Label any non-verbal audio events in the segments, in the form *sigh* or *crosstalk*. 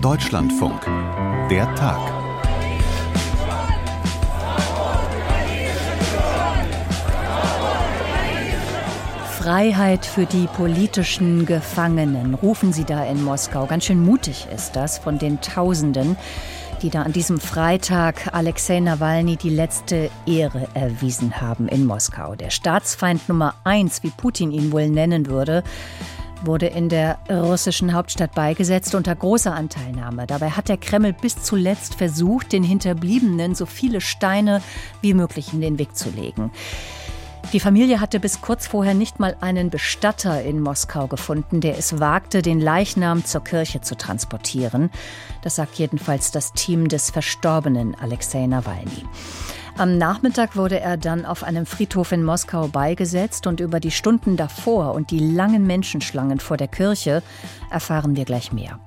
Deutschlandfunk. Der Tag. Freiheit für die politischen Gefangenen, rufen sie da in Moskau. Ganz schön mutig ist das von den Tausenden, die da an diesem Freitag Alexei Nawalny die letzte Ehre erwiesen haben in Moskau. Der Staatsfeind Nummer eins, wie Putin ihn wohl nennen würde, wurde in der russischen Hauptstadt beigesetzt unter großer Anteilnahme. Dabei hat der Kreml bis zuletzt versucht, den Hinterbliebenen so viele Steine wie möglich in den Weg zu legen. Die Familie hatte bis kurz vorher nicht mal einen Bestatter in Moskau gefunden, der es wagte, den Leichnam zur Kirche zu transportieren. Das sagt jedenfalls das Team des verstorbenen Alexei Nawalny. Am Nachmittag wurde er dann auf einem Friedhof in Moskau beigesetzt und über die Stunden davor und die langen Menschenschlangen vor der Kirche erfahren wir gleich mehr.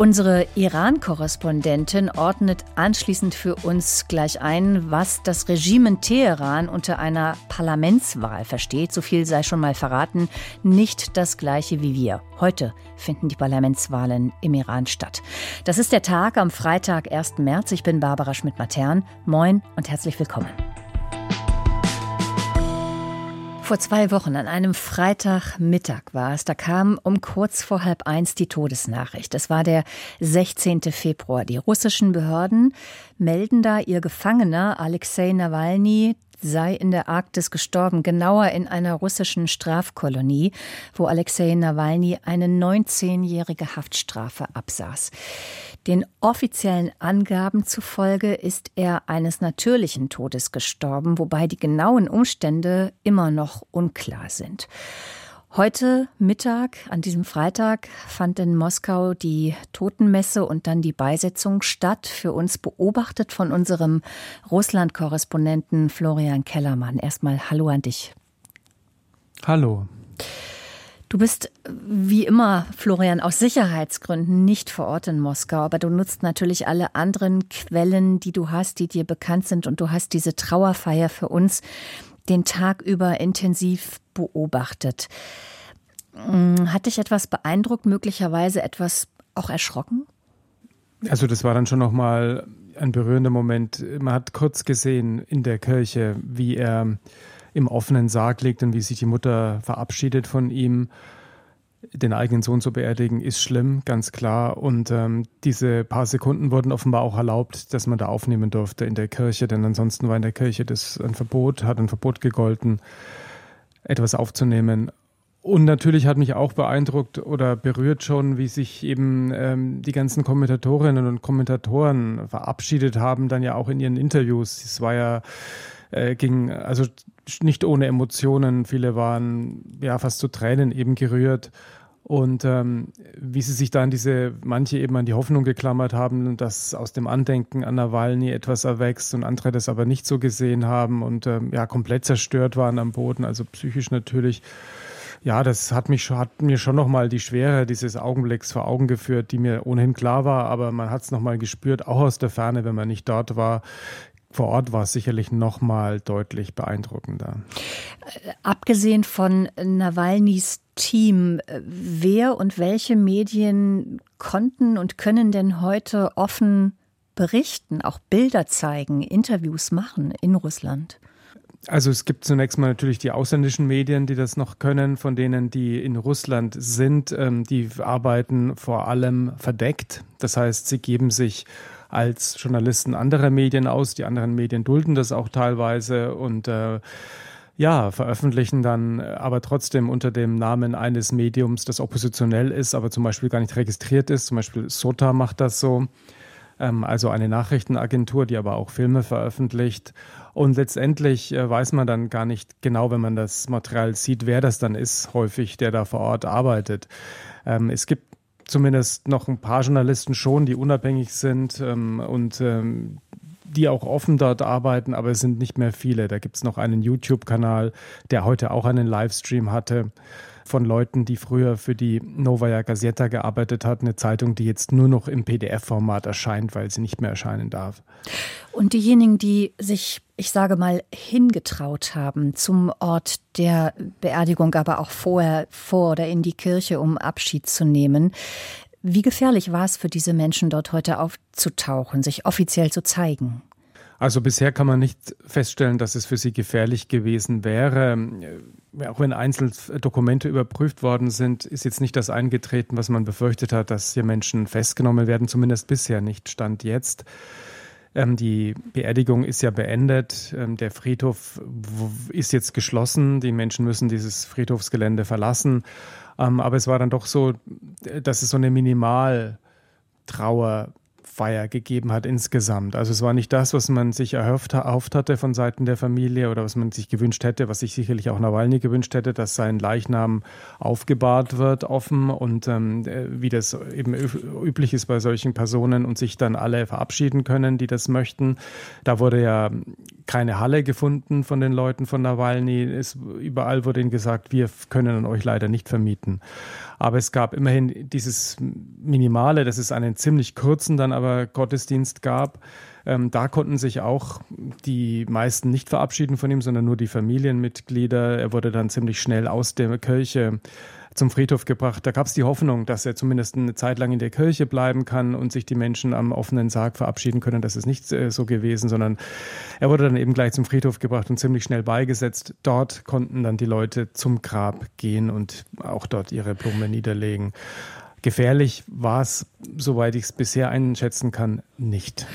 Unsere Iran-Korrespondentin ordnet anschließend für uns gleich ein, was das Regime in Teheran unter einer Parlamentswahl versteht. So viel sei schon mal verraten. Nicht das gleiche wie wir. Heute finden die Parlamentswahlen im Iran statt. Das ist der Tag am Freitag, 1. März. Ich bin Barbara Schmidt-Matern. Moin und herzlich willkommen. Vor zwei Wochen, an einem Freitagmittag war es, da kam um kurz vor halb eins die Todesnachricht. Es war der 16. Februar. Die russischen Behörden melden da, ihr Gefangener Alexei Nawalny, sei in der Arktis gestorben, genauer in einer russischen Strafkolonie, wo Alexei Nawalny eine 19-jährige Haftstrafe absaß. Den offiziellen Angaben zufolge ist er eines natürlichen Todes gestorben, wobei die genauen Umstände immer noch unklar sind. Heute Mittag, an diesem Freitag, fand in Moskau die Totenmesse und dann die Beisetzung statt. Für uns beobachtet von unserem Russland-Korrespondenten Florian Kellermann. Erstmal Hallo an dich. Hallo. Du bist wie immer, Florian, aus Sicherheitsgründen nicht vor Ort in Moskau, aber du nutzt natürlich alle anderen Quellen, die du hast, die dir bekannt sind und du hast diese Trauerfeier für uns den Tag über intensiv beobachtet. Hm, hat dich etwas beeindruckt, möglicherweise etwas auch erschrocken? Also das war dann schon noch mal ein berührender Moment. Man hat kurz gesehen in der Kirche, wie er im offenen Sarg liegt und wie sich die Mutter verabschiedet von ihm. Den eigenen Sohn zu beerdigen ist schlimm, ganz klar. Und ähm, diese paar Sekunden wurden offenbar auch erlaubt, dass man da aufnehmen durfte in der Kirche, denn ansonsten war in der Kirche das ein Verbot, hat ein Verbot gegolten, etwas aufzunehmen. Und natürlich hat mich auch beeindruckt oder berührt schon, wie sich eben ähm, die ganzen Kommentatorinnen und Kommentatoren verabschiedet haben, dann ja auch in ihren Interviews. Es war ja äh, ging also nicht ohne Emotionen. Viele waren ja fast zu Tränen eben gerührt. Und ähm, wie sie sich dann diese, manche eben an die Hoffnung geklammert haben, dass aus dem Andenken an Nawalny etwas erwächst und andere das aber nicht so gesehen haben und ähm, ja komplett zerstört waren am Boden, also psychisch natürlich. Ja, das hat mich hat mir schon nochmal die Schwere dieses Augenblicks vor Augen geführt, die mir ohnehin klar war, aber man hat es nochmal gespürt, auch aus der Ferne, wenn man nicht dort war, vor Ort war es sicherlich noch mal deutlich beeindruckender. Abgesehen von Nawalnys Team, wer und welche Medien konnten und können denn heute offen berichten, auch Bilder zeigen, Interviews machen in Russland? Also es gibt zunächst mal natürlich die ausländischen Medien, die das noch können, von denen, die in Russland sind. Ähm, die arbeiten vor allem verdeckt. Das heißt, sie geben sich als Journalisten anderer Medien aus. Die anderen Medien dulden das auch teilweise und äh, ja, veröffentlichen dann aber trotzdem unter dem Namen eines Mediums, das oppositionell ist, aber zum Beispiel gar nicht registriert ist. Zum Beispiel Sota macht das so. Ähm, also eine Nachrichtenagentur, die aber auch Filme veröffentlicht. Und letztendlich äh, weiß man dann gar nicht genau, wenn man das Material sieht, wer das dann ist, häufig, der da vor Ort arbeitet. Ähm, es gibt zumindest noch ein paar Journalisten schon, die unabhängig sind ähm, und ähm, die auch offen dort arbeiten, aber es sind nicht mehr viele. Da gibt es noch einen YouTube-Kanal, der heute auch einen Livestream hatte von Leuten, die früher für die Novaya Gazeta gearbeitet hat, eine Zeitung, die jetzt nur noch im PDF-Format erscheint, weil sie nicht mehr erscheinen darf. Und diejenigen, die sich, ich sage mal, hingetraut haben zum Ort der Beerdigung, aber auch vorher vor oder in die Kirche, um Abschied zu nehmen, Wie gefährlich war es für diese Menschen dort heute aufzutauchen, sich offiziell zu zeigen? Also bisher kann man nicht feststellen, dass es für sie gefährlich gewesen wäre. Auch wenn einzelne Dokumente überprüft worden sind, ist jetzt nicht das eingetreten, was man befürchtet hat, dass hier Menschen festgenommen werden, zumindest bisher nicht, stand jetzt. Ähm, die Beerdigung ist ja beendet. Ähm, der Friedhof ist jetzt geschlossen. Die Menschen müssen dieses Friedhofsgelände verlassen. Ähm, aber es war dann doch so, dass es so eine Minimaltrauer Feier gegeben hat insgesamt. Also es war nicht das, was man sich erhofft, erhofft hatte von Seiten der Familie oder was man sich gewünscht hätte, was sich sicherlich auch Nawalny gewünscht hätte, dass sein Leichnam aufgebahrt wird offen und ähm, wie das eben üblich ist bei solchen Personen und sich dann alle verabschieden können, die das möchten. Da wurde ja keine Halle gefunden von den Leuten von Nawalny. Es, überall wurde ihnen gesagt, wir können euch leider nicht vermieten. Aber es gab immerhin dieses Minimale, dass es einen ziemlich kurzen dann aber Gottesdienst gab. Ähm, da konnten sich auch die meisten nicht verabschieden von ihm, sondern nur die Familienmitglieder. Er wurde dann ziemlich schnell aus der Kirche zum Friedhof gebracht. Da gab es die Hoffnung, dass er zumindest eine Zeit lang in der Kirche bleiben kann und sich die Menschen am offenen Sarg verabschieden können. Das ist nicht äh, so gewesen, sondern er wurde dann eben gleich zum Friedhof gebracht und ziemlich schnell beigesetzt. Dort konnten dann die Leute zum Grab gehen und auch dort ihre Blume niederlegen. Gefährlich war es, soweit ich es bisher einschätzen kann, nicht.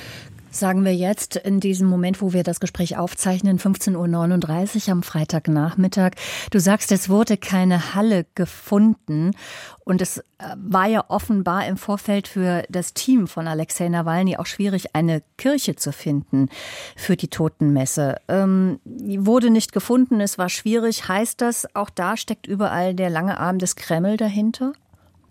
Sagen wir jetzt in diesem Moment, wo wir das Gespräch aufzeichnen, 15.39 Uhr am Freitagnachmittag. Du sagst, es wurde keine Halle gefunden. Und es äh, war ja offenbar im Vorfeld für das Team von Alexei Nawalny auch schwierig, eine Kirche zu finden für die Totenmesse. Ähm, wurde nicht gefunden, es war schwierig. Heißt das, auch da steckt überall der lange Arm des Kreml dahinter?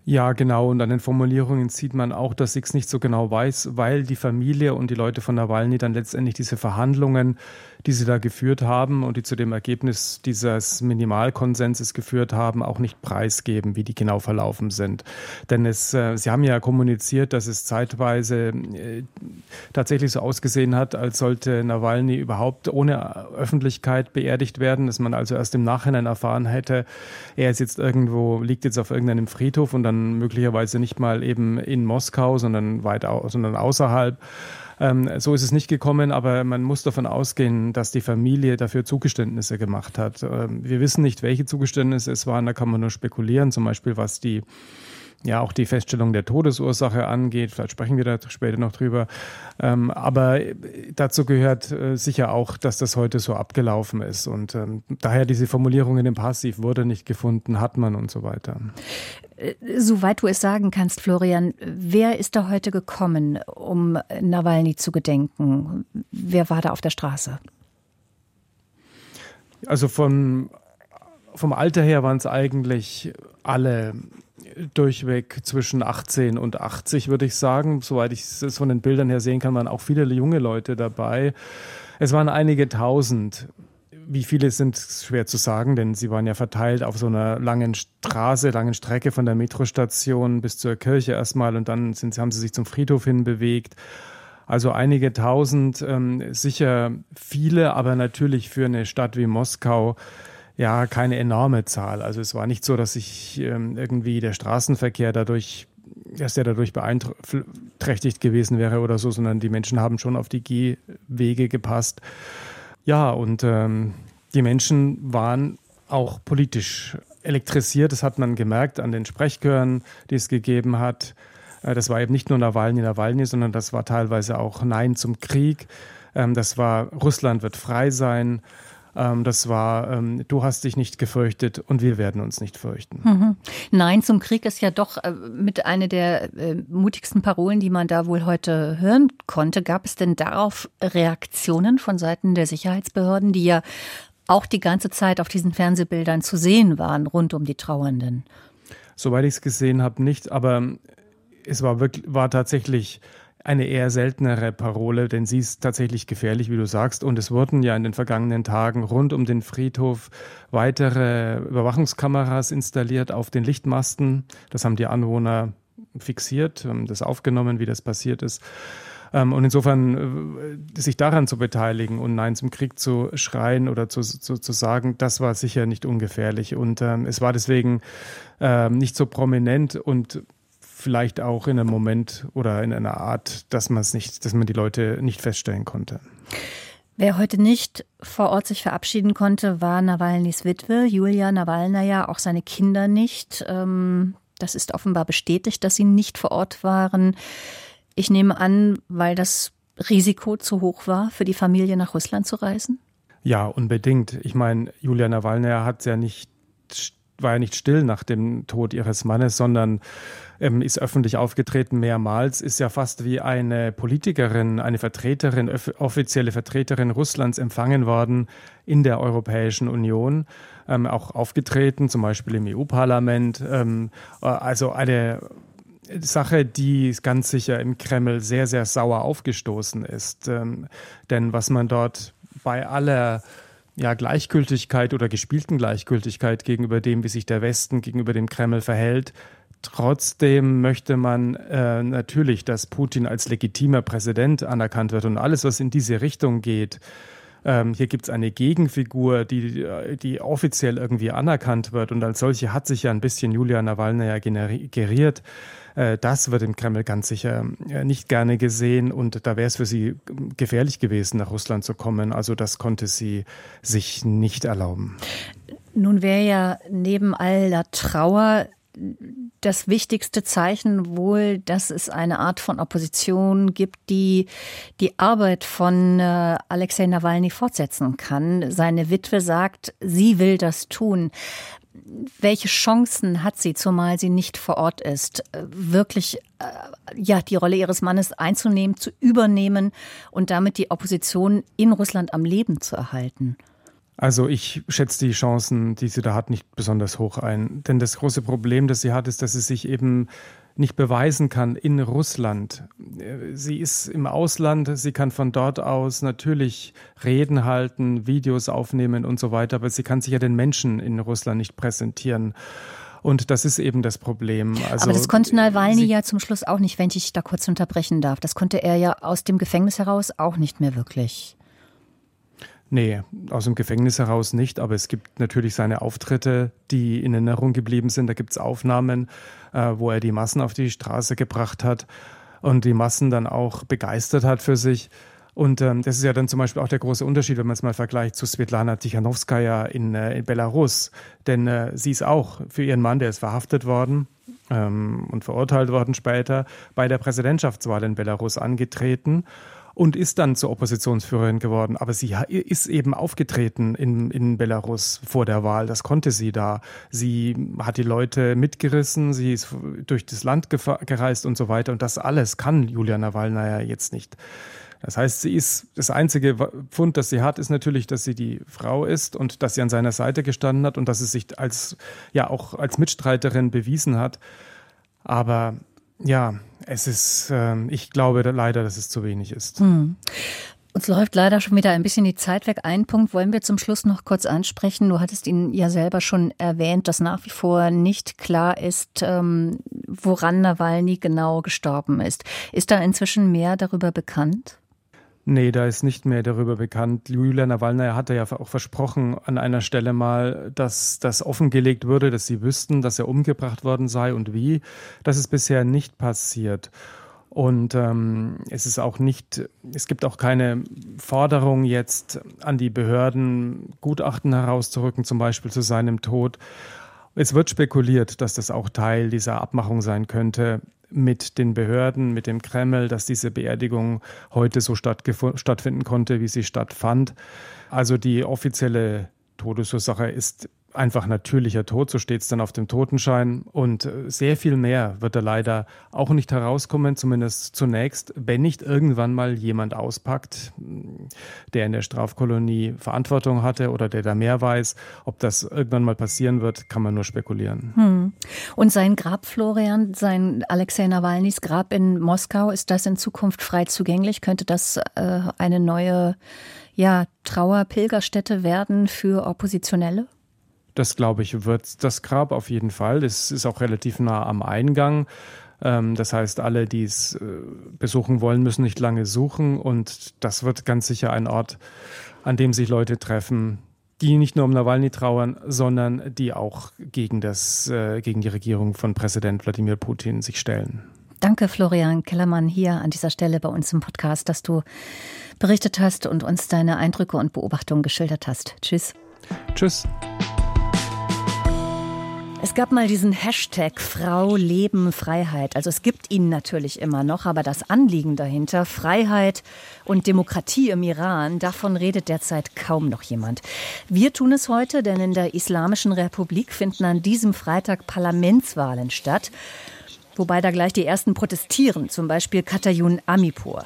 Ja, genau. Und an den Formulierungen sieht man auch, dass es nicht so genau weiß, weil die Familie und die Leute von Nawalny dann letztendlich diese Verhandlungen, die sie da geführt haben und die zu dem Ergebnis dieses Minimalkonsenses geführt haben, auch nicht preisgeben, wie die genau verlaufen sind. Denn es, äh, sie haben ja kommuniziert, dass es zeitweise äh, tatsächlich so ausgesehen hat, als sollte Nawalny überhaupt ohne Öffentlichkeit beerdigt werden, dass man also erst im Nachhinein erfahren hätte, er ist jetzt irgendwo, liegt jetzt auf irgendeinem Friedhof und dann möglicherweise nicht mal eben in Moskau, sondern weit au sondern außerhalb. Ähm, so ist es nicht gekommen, aber man muss davon ausgehen, dass die Familie dafür Zugeständnisse gemacht hat. Ähm, wir wissen nicht, welche Zugeständnisse es waren, da kann man nur spekulieren, zum Beispiel was die ja auch die Feststellung der Todesursache angeht. Vielleicht sprechen wir da später noch drüber. Ähm, aber dazu gehört äh, sicher auch, dass das heute so abgelaufen ist. Und ähm, daher diese Formulierung in dem Passiv wurde nicht gefunden, hat man und so weiter. Äh, soweit du es sagen kannst, Florian, wer ist da heute gekommen, um Nawalny zu gedenken? Wer war da auf der Straße? Also von, vom Alter her waren es eigentlich alle durchweg zwischen 18 und 80, würde ich sagen. Soweit ich es von den Bildern her sehen kann, waren auch viele junge Leute dabei. Es waren einige tausend. Wie viele sind schwer zu sagen, denn sie waren ja verteilt auf so einer langen Straße, langen Strecke von der Metrostation bis zur Kirche erstmal und dann sind, haben sie sich zum Friedhof hin bewegt. Also einige tausend, ähm, sicher viele, aber natürlich für eine Stadt wie Moskau ja keine enorme Zahl. Also es war nicht so, dass sich ähm, irgendwie der Straßenverkehr dadurch dass der dadurch beeinträchtigt gewesen wäre oder so, sondern die Menschen haben schon auf die Gehwege gepasst. Ja, und ähm, die Menschen waren auch politisch elektrisiert. Das hat man gemerkt an den Sprechchören, die es gegeben hat. Äh, das war eben nicht nur Nawalny, Nawalny, sondern das war teilweise auch Nein zum Krieg. Ähm, das war Russland wird frei sein. Ähm, das war, ähm, du hast dich nicht gefürchtet und wir werden uns nicht fürchten. Mhm. Nein zum Krieg ist ja doch äh, mit einer der äh, mutigsten Parolen, die man da wohl heute hören konnte. Gab es denn darauf Reaktionen von Seiten der Sicherheitsbehörden, die ja auch die ganze Zeit auf diesen Fernsehbildern zu sehen waren, rund um die Trauernden? Soweit ich es gesehen habe, nicht, aber es war wirklich, war tatsächlich eine eher seltenere Parole, denn sie ist tatsächlich gefährlich, wie du sagst. Und es wurden ja in den vergangenen Tagen rund um den Friedhof weitere Überwachungskameras installiert auf den Lichtmasten. Das haben die Anwohner fixiert, das aufgenommen, wie das passiert ist. Ähm, und insofern äh, sich daran zu beteiligen und Nein zum Krieg zu schreien oder zu, zu, zu sagen, das war sicher nicht ungefährlich. Und ähm, es war deswegen ähm, nicht so prominent und vielleicht auch in einem Moment oder in einer Art, dass man es nicht, dass man die Leute nicht feststellen konnte. Wer heute nicht vor Ort sich verabschieden konnte, war Nawalnys Witwe, Julia Nawalnaja, auch seine Kinder nicht. Ähm, das ist offenbar bestätigt, dass sie nicht vor Ort waren. Ich nehme an, weil das Risiko zu hoch war, für die Familie nach Russland zu reisen? Ja, unbedingt. Ich meine, Julia Nawalnaja hat ja nicht war ja nicht still nach dem Tod ihres Mannes, sondern ähm, ist öffentlich aufgetreten mehrmals, ist ja fast wie eine Politikerin, eine Vertreterin, offizielle Vertreterin Russlands empfangen worden in der Europäischen Union, ähm, auch aufgetreten, zum Beispiel im EU-Parlament. Ähm, äh, also eine Sache, die ganz sicher im Kreml sehr, sehr sauer aufgestoßen ist. Ähm, denn was man dort bei aller ja, Gleichgültigkeit oder gespielten Gleichgültigkeit gegenüber dem, wie sich der Westen gegenüber dem Kreml verhält. Trotzdem möchte man äh, natürlich, dass Putin als legitimer Präsident anerkannt wird und alles, was in diese Richtung geht. Ähm, hier gibt es eine Gegenfigur, die, die offiziell irgendwie anerkannt wird und als solche hat sich ja ein bisschen Julia Nawalny generiert. Äh, das wird im Kreml ganz sicher äh, nicht gerne gesehen und da wäre es für sie gefährlich gewesen, nach Russland zu kommen. Also das konnte sie sich nicht erlauben. Nun wäre ja neben all der Trauer das wichtigste Zeichen wohl, dass es eine Art von Opposition gibt, die die Arbeit von äh, Alexei Nawalny fortsetzen kann. Seine Witwe sagt, sie will das tun welche Chancen hat sie, zumal sie nicht vor Ort ist, äh, wirklich äh, ja die Rolle ihres Mannes einzunehmen, zu übernehmen und damit die Opposition in Russland am Leben zu erhalten? Also ich schätze die Chancen, die sie da hat, nicht besonders hoch ein. Denn das große Problem, das sie hat, ist, dass sie sich eben nicht beweisen kann in Russland. Sie ist im Ausland, sie kann von dort aus natürlich Reden halten, Videos aufnehmen und so weiter, aber sie kann sich ja den Menschen in Russland nicht präsentieren. Und das ist eben das Problem. Also, aber das konnte Nawalny ja zum Schluss auch nicht, wenn ich da kurz unterbrechen darf. Das konnte er ja aus dem Gefängnis heraus auch nicht mehr wirklich. Nee, aus dem Gefängnis heraus nicht, aber es gibt natürlich seine Auftritte, die in Erinnerung geblieben sind. Da gibt es Aufnahmen, äh, wo er die Massen auf die Straße gebracht hat und die Massen dann auch begeistert hat für sich. Und ähm, das ist ja dann zum Beispiel auch der große Unterschied, wenn man es mal vergleicht zu Svetlana Tichanowskaja in, äh, in Belarus. Denn äh, sie ist auch für ihren Mann, der ist verhaftet worden ähm, und verurteilt worden später, bei der Präsidentschaftswahl in Belarus angetreten und ist dann zur Oppositionsführerin geworden. Aber sie ist eben aufgetreten in, in Belarus vor der Wahl. Das konnte sie da. Sie hat die Leute mitgerissen, sie ist durch das Land gereist und so weiter. Und das alles kann Julia Nawalnaja jetzt nicht. Das heißt, sie ist das einzige Pfund, das sie hat, ist natürlich, dass sie die Frau ist und dass sie an seiner Seite gestanden hat und dass sie sich als ja auch als Mitstreiterin bewiesen hat. Aber ja, es ist, äh, ich glaube leider, dass es zu wenig ist. Hm. Uns läuft leider schon wieder ein bisschen die Zeit weg. Einen Punkt wollen wir zum Schluss noch kurz ansprechen. Du hattest ihn ja selber schon erwähnt, dass nach wie vor nicht klar ist, ähm, woran Nawalny genau gestorben ist. Ist da inzwischen mehr darüber bekannt? Nee, da ist nicht mehr darüber bekannt. Julia Nawalna hatte ja auch versprochen an einer Stelle mal, dass das offengelegt würde, dass sie wüssten, dass er umgebracht worden sei und wie. Das ist bisher nicht passiert. Und ähm, es ist auch nicht, es gibt auch keine Forderung jetzt an die Behörden, Gutachten herauszurücken, zum Beispiel zu seinem Tod. Es wird spekuliert, dass das auch Teil dieser Abmachung sein könnte, mit den Behörden, mit dem Kreml, dass diese Beerdigung heute so stattfinden konnte, wie sie stattfand. Also die offizielle Todesursache ist einfach natürlicher Tod, so steht es dann auf dem Totenschein. Und äh, sehr viel mehr wird da leider auch nicht herauskommen, zumindest zunächst, wenn nicht irgendwann mal jemand auspackt, der in der Strafkolonie Verantwortung hatte oder der da mehr weiß. Ob das irgendwann mal passieren wird, kann man nur spekulieren. Hm. Und sein Grab, Florian, sein Alexei Nawalnys Grab in Moskau, ist das in Zukunft frei zugänglich? Könnte das äh, eine neue ja, Trauerpilgerstätte werden für Oppositionelle? Das glaube ich, wird das Grab auf jeden Fall. Es ist auch relativ nah am Eingang. Ähm, das heißt, alle, die es äh, besuchen wollen, müssen nicht lange suchen. Und das wird ganz sicher ein Ort, an dem sich Leute treffen, die nicht nur um Nawalny trauern, sondern die auch gegen, das, äh, gegen die Regierung von Präsident Wladimir Putin sich stellen. Danke, Florian Kellermann, hier an dieser Stelle bei uns im Podcast, dass du berichtet hast und uns deine Eindrücke und Beobachtungen geschildert hast. Tschüss. Tschüss. Es gab mal diesen Hashtag Frau, Leben, Freiheit. Also es gibt ihn natürlich immer noch, aber das Anliegen dahinter, Freiheit und Demokratie im Iran, davon redet derzeit kaum noch jemand. Wir tun es heute, denn in der Islamischen Republik finden an diesem Freitag Parlamentswahlen statt. Wobei da gleich die ersten protestieren, zum Beispiel Katayun Amipur.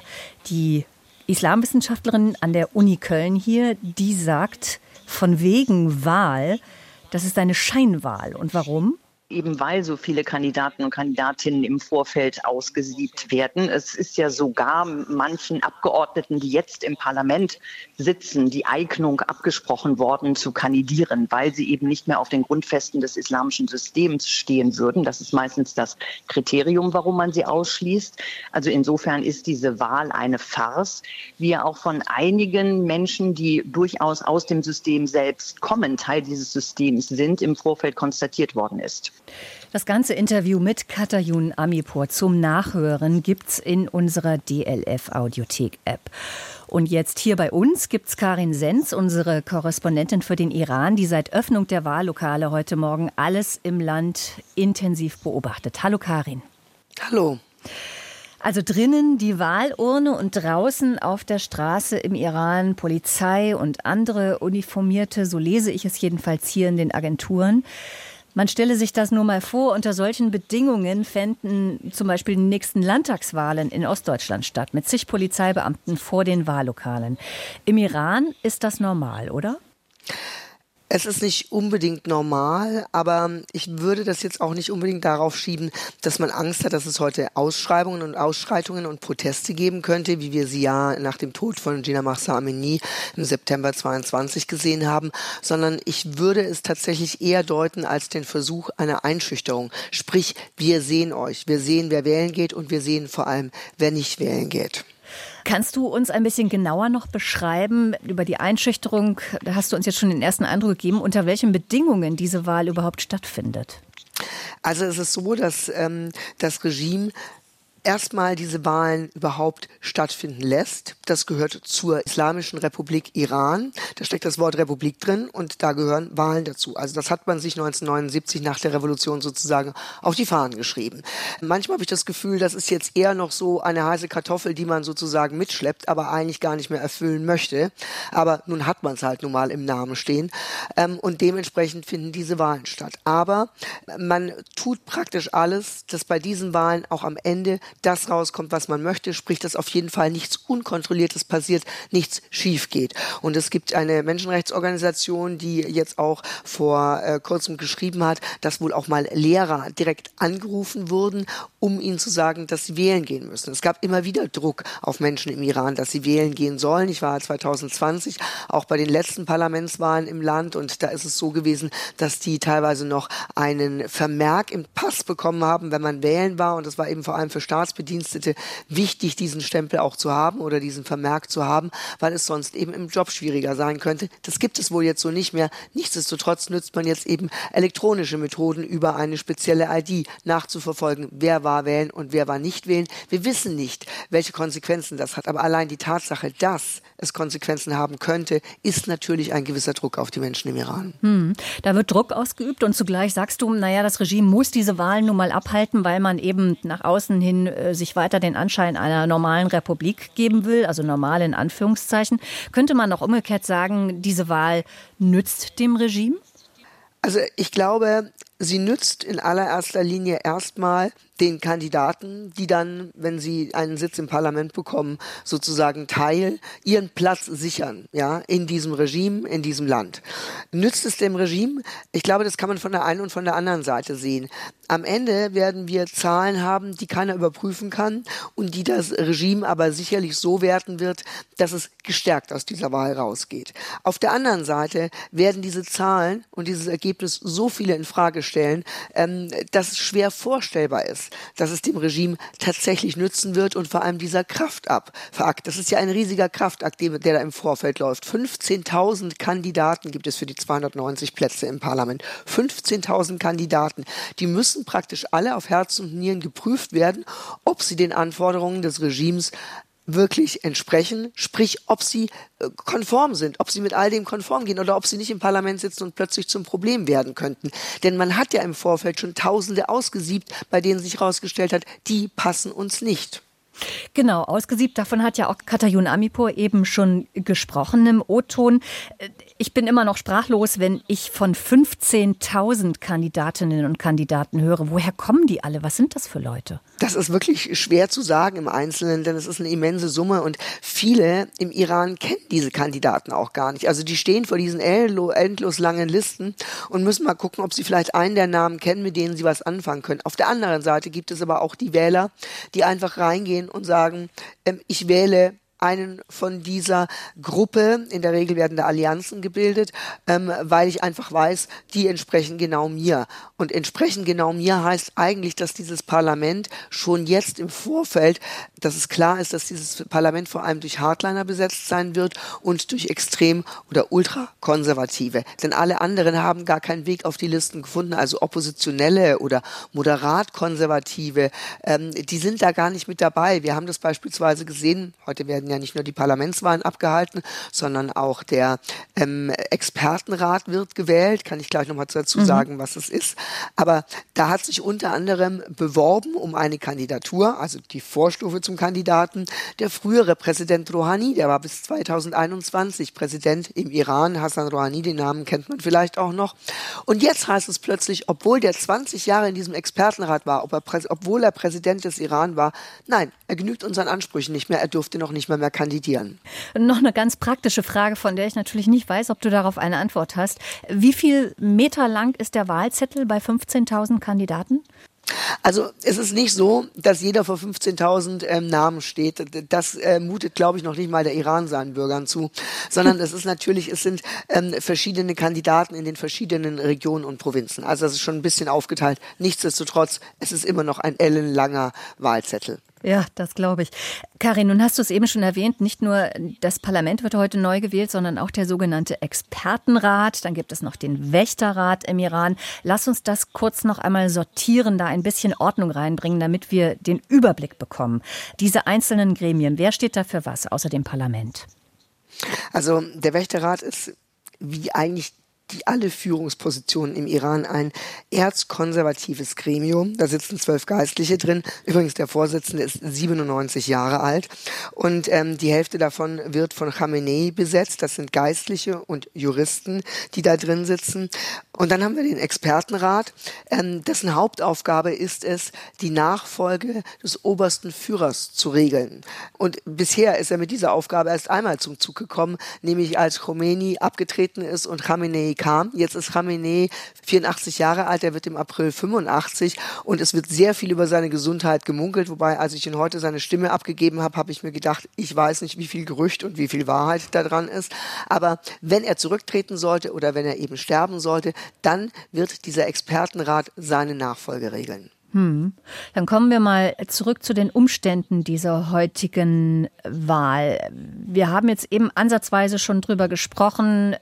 Die Islamwissenschaftlerin an der Uni Köln hier, die sagt, von wegen Wahl, das ist eine Scheinwahl. Und warum? Eben weil so viele Kandidaten und Kandidatinnen im Vorfeld ausgesiebt werden. Es ist ja sogar manchen Abgeordneten, die jetzt im Parlament sitzen, die Eignung abgesprochen worden zu kandidieren, weil sie eben nicht mehr auf den Grundfesten des islamischen Systems stehen würden. Das ist meistens das Kriterium, warum man sie ausschließt. Also insofern ist diese Wahl eine Farce, wie ja auch von einigen Menschen, die durchaus aus dem System selbst kommen, Teil dieses Systems sind, im Vorfeld konstatiert worden ist. Das ganze Interview mit Katayun Amipur zum Nachhören gibt's in unserer DLF Audiothek App. Und jetzt hier bei uns gibt's Karin Senz, unsere Korrespondentin für den Iran, die seit Öffnung der Wahllokale heute Morgen alles im Land intensiv beobachtet. Hallo Karin. Hallo. Also drinnen die Wahlurne und draußen auf der Straße im Iran Polizei und andere Uniformierte, so lese ich es jedenfalls hier in den Agenturen. Man stelle sich das nur mal vor, unter solchen Bedingungen fänden zum Beispiel die nächsten Landtagswahlen in Ostdeutschland statt, mit zig Polizeibeamten vor den Wahllokalen. Im Iran ist das normal, oder? Es ist nicht unbedingt normal, aber ich würde das jetzt auch nicht unbedingt darauf schieben, dass man Angst hat, dass es heute Ausschreibungen und Ausschreitungen und Proteste geben könnte, wie wir sie ja nach dem Tod von Gina Mahsa Amini im September 22 gesehen haben, sondern ich würde es tatsächlich eher deuten als den Versuch einer Einschüchterung. Sprich, wir sehen euch, wir sehen, wer wählen geht und wir sehen vor allem, wer nicht wählen geht. Kannst du uns ein bisschen genauer noch beschreiben über die Einschüchterung? Da hast du uns jetzt schon den ersten Eindruck gegeben, unter welchen Bedingungen diese Wahl überhaupt stattfindet. Also es ist so, dass ähm, das Regime erstmal diese Wahlen überhaupt stattfinden lässt. Das gehört zur Islamischen Republik Iran. Da steckt das Wort Republik drin und da gehören Wahlen dazu. Also das hat man sich 1979 nach der Revolution sozusagen auf die Fahnen geschrieben. Manchmal habe ich das Gefühl, das ist jetzt eher noch so eine heiße Kartoffel, die man sozusagen mitschleppt, aber eigentlich gar nicht mehr erfüllen möchte. Aber nun hat man es halt nun mal im Namen stehen ähm, und dementsprechend finden diese Wahlen statt. Aber man tut praktisch alles, dass bei diesen Wahlen auch am Ende das rauskommt, was man möchte, sprich, dass auf jeden Fall nichts Unkontrolliertes passiert, nichts schief geht. Und es gibt eine Menschenrechtsorganisation, die jetzt auch vor äh, kurzem geschrieben hat, dass wohl auch mal Lehrer direkt angerufen wurden, um ihnen zu sagen, dass sie wählen gehen müssen. Es gab immer wieder Druck auf Menschen im Iran, dass sie wählen gehen sollen. Ich war 2020 auch bei den letzten Parlamentswahlen im Land und da ist es so gewesen, dass die teilweise noch einen Vermerk im Pass bekommen haben, wenn man wählen war. Und das war eben vor allem für Staats Staatsbedienstete wichtig, diesen Stempel auch zu haben oder diesen Vermerk zu haben, weil es sonst eben im Job schwieriger sein könnte. Das gibt es wohl jetzt so nicht mehr. Nichtsdestotrotz nützt man jetzt eben elektronische Methoden über eine spezielle ID nachzuverfolgen, wer war wählen und wer war nicht wählen. Wir wissen nicht, welche Konsequenzen das hat, aber allein die Tatsache, dass es Konsequenzen haben könnte, ist natürlich ein gewisser Druck auf die Menschen im Iran. Hm. Da wird Druck ausgeübt und zugleich sagst du, naja, das Regime muss diese Wahlen nun mal abhalten, weil man eben nach außen hin äh, sich weiter den Anschein einer normalen Republik geben will, also normal in Anführungszeichen. Könnte man auch umgekehrt sagen, diese Wahl nützt dem Regime? Also ich glaube, sie nützt in allererster Linie erstmal den Kandidaten, die dann, wenn sie einen Sitz im Parlament bekommen, sozusagen Teil, ihren Platz sichern, ja, in diesem Regime, in diesem Land. Nützt es dem Regime? Ich glaube, das kann man von der einen und von der anderen Seite sehen. Am Ende werden wir Zahlen haben, die keiner überprüfen kann und die das Regime aber sicherlich so werten wird, dass es gestärkt aus dieser Wahl rausgeht. Auf der anderen Seite werden diese Zahlen und dieses Ergebnis so viele in Frage stellen, ähm, dass es schwer vorstellbar ist, dass es dem Regime tatsächlich nützen wird und vor allem dieser Kraftakt. Das ist ja ein riesiger Kraftakt, der da im Vorfeld läuft. 15.000 Kandidaten gibt es für die 290 Plätze im Parlament. 15.000 Kandidaten. Die müssen praktisch alle auf Herz und Nieren geprüft werden, ob sie den Anforderungen des Regimes wirklich entsprechen, sprich, ob sie äh, konform sind, ob sie mit all dem konform gehen oder ob sie nicht im Parlament sitzen und plötzlich zum Problem werden könnten. Denn man hat ja im Vorfeld schon Tausende ausgesiebt, bei denen sich herausgestellt hat, die passen uns nicht. Genau, ausgesiebt. Davon hat ja auch Katayun Amipur eben schon gesprochen im O-Ton. Ich bin immer noch sprachlos, wenn ich von 15.000 Kandidatinnen und Kandidaten höre. Woher kommen die alle? Was sind das für Leute? Das ist wirklich schwer zu sagen im Einzelnen, denn es ist eine immense Summe und viele im Iran kennen diese Kandidaten auch gar nicht. Also die stehen vor diesen endlos langen Listen und müssen mal gucken, ob sie vielleicht einen der Namen kennen, mit denen sie was anfangen können. Auf der anderen Seite gibt es aber auch die Wähler, die einfach reingehen und sagen, ähm, ich wähle einen von dieser Gruppe. In der Regel werden da Allianzen gebildet, ähm, weil ich einfach weiß, die entsprechen genau mir. Und entsprechen genau mir heißt eigentlich, dass dieses Parlament schon jetzt im Vorfeld, dass es klar ist, dass dieses Parlament vor allem durch Hardliner besetzt sein wird und durch extrem oder ultrakonservative. Denn alle anderen haben gar keinen Weg auf die Listen gefunden, also Oppositionelle oder moderat konservative, ähm, die sind da gar nicht mit dabei. Wir haben das beispielsweise gesehen, heute werden werden ja nicht nur die Parlamentswahlen abgehalten, sondern auch der ähm, Expertenrat wird gewählt. Kann ich gleich nochmal dazu mhm. sagen, was es ist. Aber da hat sich unter anderem beworben um eine Kandidatur, also die Vorstufe zum Kandidaten, der frühere Präsident Rouhani, der war bis 2021 Präsident im Iran. Hassan Rouhani, den Namen kennt man vielleicht auch noch. Und jetzt heißt es plötzlich, obwohl der 20 Jahre in diesem Expertenrat war, ob er, obwohl er Präsident des Iran war, nein, er genügt unseren Ansprüchen nicht mehr, er durfte noch nicht mehr mehr kandidieren. Noch eine ganz praktische Frage, von der ich natürlich nicht weiß, ob du darauf eine Antwort hast. Wie viel Meter lang ist der Wahlzettel bei 15.000 Kandidaten? Also es ist nicht so, dass jeder vor 15.000 ähm, Namen steht. Das äh, mutet, glaube ich, noch nicht mal der Iran seinen Bürgern zu, sondern *laughs* es ist natürlich, es sind ähm, verschiedene Kandidaten in den verschiedenen Regionen und Provinzen. Also das ist schon ein bisschen aufgeteilt. Nichtsdestotrotz, es ist immer noch ein ellenlanger Wahlzettel. Ja, das glaube ich. Karin, nun hast du es eben schon erwähnt, nicht nur das Parlament wird heute neu gewählt, sondern auch der sogenannte Expertenrat. Dann gibt es noch den Wächterrat im Iran. Lass uns das kurz noch einmal sortieren, da ein bisschen Ordnung reinbringen, damit wir den Überblick bekommen. Diese einzelnen Gremien, wer steht da für was außer dem Parlament? Also der Wächterrat ist wie eigentlich die alle Führungspositionen im Iran ein erzkonservatives Gremium. Da sitzen zwölf Geistliche drin. Übrigens, der Vorsitzende ist 97 Jahre alt. Und ähm, die Hälfte davon wird von Khamenei besetzt. Das sind Geistliche und Juristen, die da drin sitzen. Und dann haben wir den Expertenrat, ähm, dessen Hauptaufgabe ist es, die Nachfolge des obersten Führers zu regeln. Und bisher ist er mit dieser Aufgabe erst einmal zum Zug gekommen, nämlich als Khomeini abgetreten ist und Khamenei kam. Jetzt ist Khamenei 84 Jahre alt, er wird im April 85 und es wird sehr viel über seine Gesundheit gemunkelt. Wobei, als ich ihn heute seine Stimme abgegeben habe, habe ich mir gedacht, ich weiß nicht, wie viel Gerücht und wie viel Wahrheit da dran ist. Aber wenn er zurücktreten sollte oder wenn er eben sterben sollte, dann wird dieser Expertenrat seine Nachfolge regeln. Hm. Dann kommen wir mal zurück zu den Umständen dieser heutigen Wahl. Wir haben jetzt eben ansatzweise schon drüber gesprochen,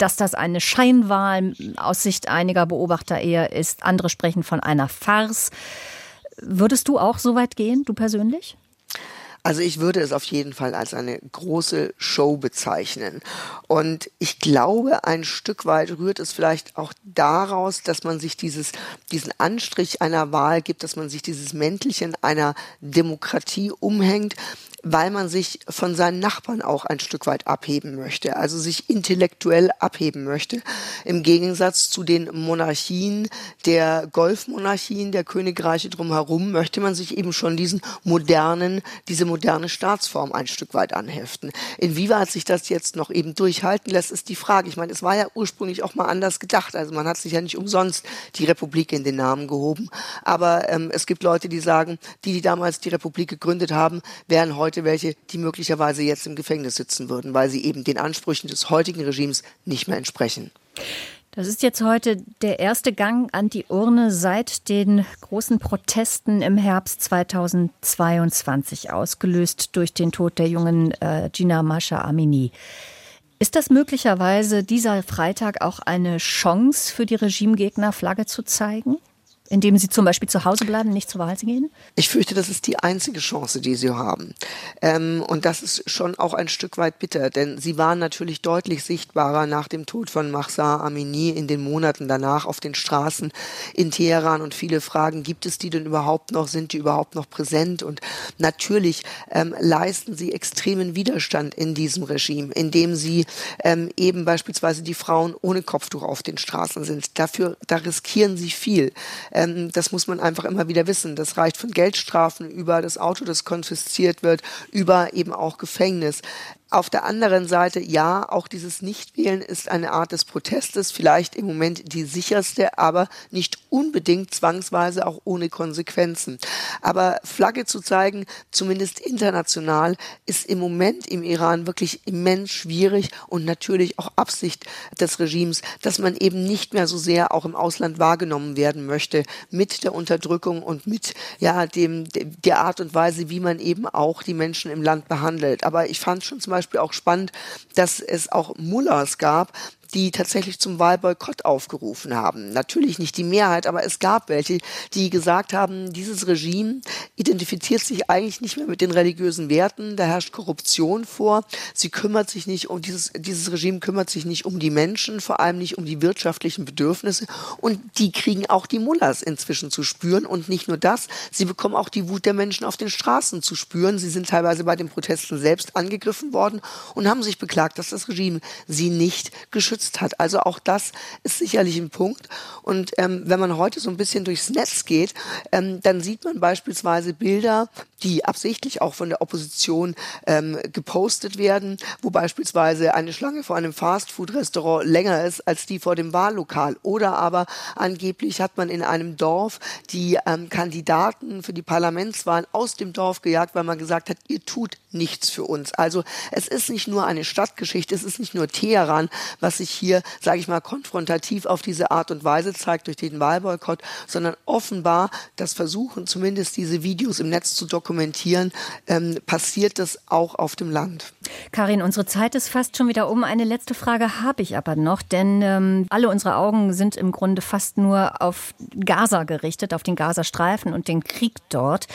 dass das eine Scheinwahl aus Sicht einiger Beobachter eher ist. Andere sprechen von einer Farce. Würdest du auch so weit gehen, du persönlich? Also ich würde es auf jeden Fall als eine große Show bezeichnen. Und ich glaube, ein Stück weit rührt es vielleicht auch daraus, dass man sich dieses, diesen Anstrich einer Wahl gibt, dass man sich dieses Mäntelchen einer Demokratie umhängt weil man sich von seinen Nachbarn auch ein Stück weit abheben möchte, also sich intellektuell abheben möchte. Im Gegensatz zu den Monarchien der Golfmonarchien, der Königreiche drumherum, möchte man sich eben schon diesen modernen, diese moderne Staatsform ein Stück weit anheften. Inwieweit sich das jetzt noch eben durchhalten lässt, ist die Frage. Ich meine, es war ja ursprünglich auch mal anders gedacht. Also man hat sich ja nicht umsonst die Republik in den Namen gehoben. Aber ähm, es gibt Leute, die sagen, die, die damals die Republik gegründet haben, wären heute heute welche, die möglicherweise jetzt im Gefängnis sitzen würden, weil sie eben den Ansprüchen des heutigen Regimes nicht mehr entsprechen. Das ist jetzt heute der erste Gang an die Urne seit den großen Protesten im Herbst 2022, ausgelöst durch den Tod der jungen äh, Gina Mascha Amini. Ist das möglicherweise dieser Freitag auch eine Chance für die Regimegegner, Flagge zu zeigen? Indem sie zum Beispiel zu Hause bleiben, nicht zur Wahl gehen? Ich fürchte, das ist die einzige Chance, die sie haben. Ähm, und das ist schon auch ein Stück weit bitter, denn sie waren natürlich deutlich sichtbarer nach dem Tod von Mahsa Amini in den Monaten danach auf den Straßen in Teheran und viele fragen, gibt es die denn überhaupt noch, sind die überhaupt noch präsent? Und natürlich ähm, leisten sie extremen Widerstand in diesem Regime, indem sie ähm, eben beispielsweise die Frauen ohne Kopftuch auf den Straßen sind. Dafür, da riskieren sie viel. Ähm, das muss man einfach immer wieder wissen. Das reicht von Geldstrafen über das Auto, das konfisziert wird, über eben auch Gefängnis. Auf der anderen Seite, ja, auch dieses Nichtwählen ist eine Art des Protestes, vielleicht im Moment die sicherste, aber nicht unbedingt zwangsweise auch ohne Konsequenzen. Aber Flagge zu zeigen, zumindest international, ist im Moment im Iran wirklich immens schwierig und natürlich auch Absicht des Regimes, dass man eben nicht mehr so sehr auch im Ausland wahrgenommen werden möchte mit der Unterdrückung und mit ja dem der Art und Weise, wie man eben auch die Menschen im Land behandelt. Aber ich fand schon zum Beispiel Beispiel auch spannend, dass es auch Mullahs gab, die tatsächlich zum Wahlboykott aufgerufen haben. Natürlich nicht die Mehrheit, aber es gab welche, die gesagt haben, dieses Regime identifiziert sich eigentlich nicht mehr mit den religiösen Werten, da herrscht Korruption vor. Sie kümmert sich nicht um dieses, dieses Regime kümmert sich nicht um die Menschen, vor allem nicht um die wirtschaftlichen Bedürfnisse und die kriegen auch die Mullahs inzwischen zu spüren und nicht nur das, sie bekommen auch die Wut der Menschen auf den Straßen zu spüren. Sie sind teilweise bei den Protesten selbst angegriffen worden und haben sich beklagt, dass das Regime sie nicht geschützt unterstützt hat. Also auch das ist sicherlich ein Punkt. Und ähm, wenn man heute so ein bisschen durchs Netz geht, ähm, dann sieht man beispielsweise Bilder, die absichtlich auch von der Opposition ähm, gepostet werden, wo beispielsweise eine Schlange vor einem Fastfood-Restaurant länger ist als die vor dem Wahllokal. Oder aber angeblich hat man in einem Dorf die ähm, Kandidaten für die Parlamentswahlen aus dem Dorf gejagt, weil man gesagt hat, ihr tut nichts für uns. Also es ist nicht nur eine Stadtgeschichte, es ist nicht nur Teheran, was sich hier, sage ich mal, konfrontativ auf diese Art und Weise zeigt durch den Wahlboykott, sondern offenbar das Versuchen, zumindest diese Videos im Netz zu dokumentieren, ähm, passiert das auch auf dem Land. Karin, unsere Zeit ist fast schon wieder um. Eine letzte Frage habe ich aber noch, denn ähm, alle unsere Augen sind im Grunde fast nur auf Gaza gerichtet, auf den Gazastreifen und den Krieg dort.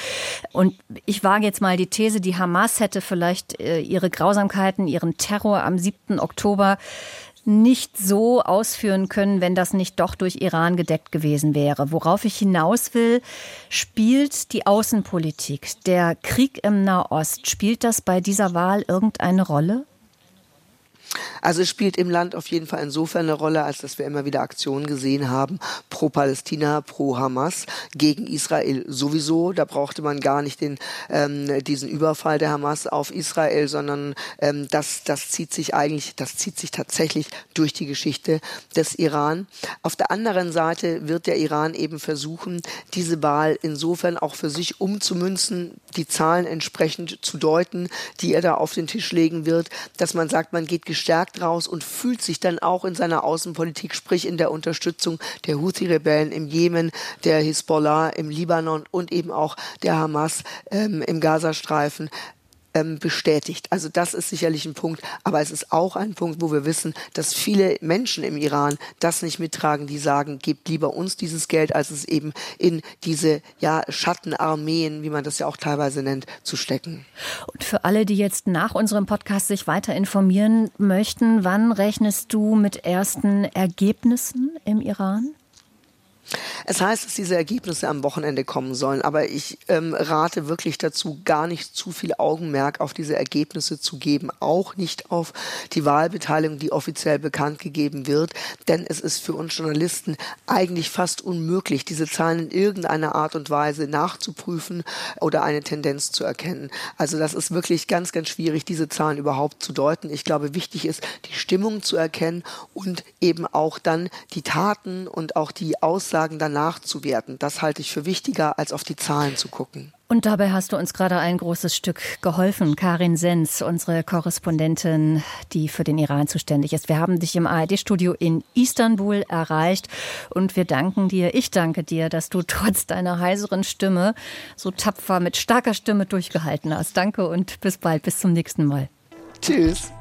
Und ich wage jetzt mal die These, die Hamas hätte vielleicht äh, ihre Grausamkeiten, ihren Terror am 7. Oktober nicht so ausführen können, wenn das nicht doch durch Iran gedeckt gewesen wäre. Worauf ich hinaus will, spielt die Außenpolitik, der Krieg im Nahost, spielt das bei dieser Wahl irgendeine Rolle? Also es spielt im Land auf jeden Fall insofern eine Rolle, als dass wir immer wieder Aktionen gesehen haben, pro Palästina, pro Hamas, gegen Israel sowieso. Da brauchte man gar nicht den, ähm, diesen Überfall der Hamas auf Israel, sondern ähm, das, das zieht sich eigentlich, das zieht sich tatsächlich durch die Geschichte des Iran. Auf der anderen Seite wird der Iran eben versuchen, diese Wahl insofern auch für sich umzumünzen, die Zahlen entsprechend zu deuten, die er da auf den Tisch legen wird, dass man sagt, man geht gestärkt raus und fühlt sich dann auch in seiner Außenpolitik, sprich in der Unterstützung der Houthi-Rebellen im Jemen, der Hisbollah im Libanon und eben auch der Hamas ähm, im Gazastreifen ähm, bestätigt. Also das ist sicherlich ein Punkt, aber es ist auch ein Punkt, wo wir wissen, dass viele Menschen im Iran das nicht mittragen, die sagen, gebt lieber uns dieses Geld, als es eben in diese ja, Schattenarmeen, wie man das ja auch teilweise nennt, zu stecken. Und für alle, die jetzt nach unserem Podcast sich weiter informieren möchten, wann rechnest du mit ersten Ergebnissen im Iran? Es heißt, dass diese Ergebnisse am Wochenende kommen sollen, aber ich ähm, rate wirklich dazu, gar nicht zu viel Augenmerk auf diese Ergebnisse zu geben, auch nicht auf die Wahlbeteiligung, die offiziell bekannt gegeben wird, denn es ist für uns Journalisten eigentlich fast unmöglich, diese Zahlen in irgendeiner Art und Weise nachzuprüfen oder eine Tendenz zu erkennen. Also das ist wirklich ganz, ganz schwierig, diese Zahlen überhaupt zu deuten. Ich glaube, wichtig ist, die Stimmung zu erkennen und eben auch dann die Taten und auch die Aussagen Aussagen danach zu werten. Das halte ich für wichtiger, als auf die Zahlen zu gucken. Und dabei hast du uns gerade ein großes Stück geholfen. Karin Sens, unsere Korrespondentin, die für den Iran zuständig ist. Wir haben dich im ARD-Studio in Istanbul erreicht und wir danken dir, ich danke dir, dass du *laughs* trotz deiner heiseren Stimme so tapfer mit starker Stimme durchgehalten hast. Danke und bis bald, bis zum nächsten Mal. Tschüss.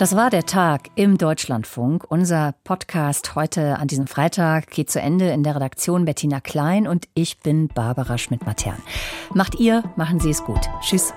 Das war der Tag im Deutschlandfunk. Unser Podcast heute an diesem Freitag geht zu Ende in der Redaktion Bettina Klein und ich bin Barbara Schmidt-Matern. Macht ihr, machen Sie es gut. Tschüss.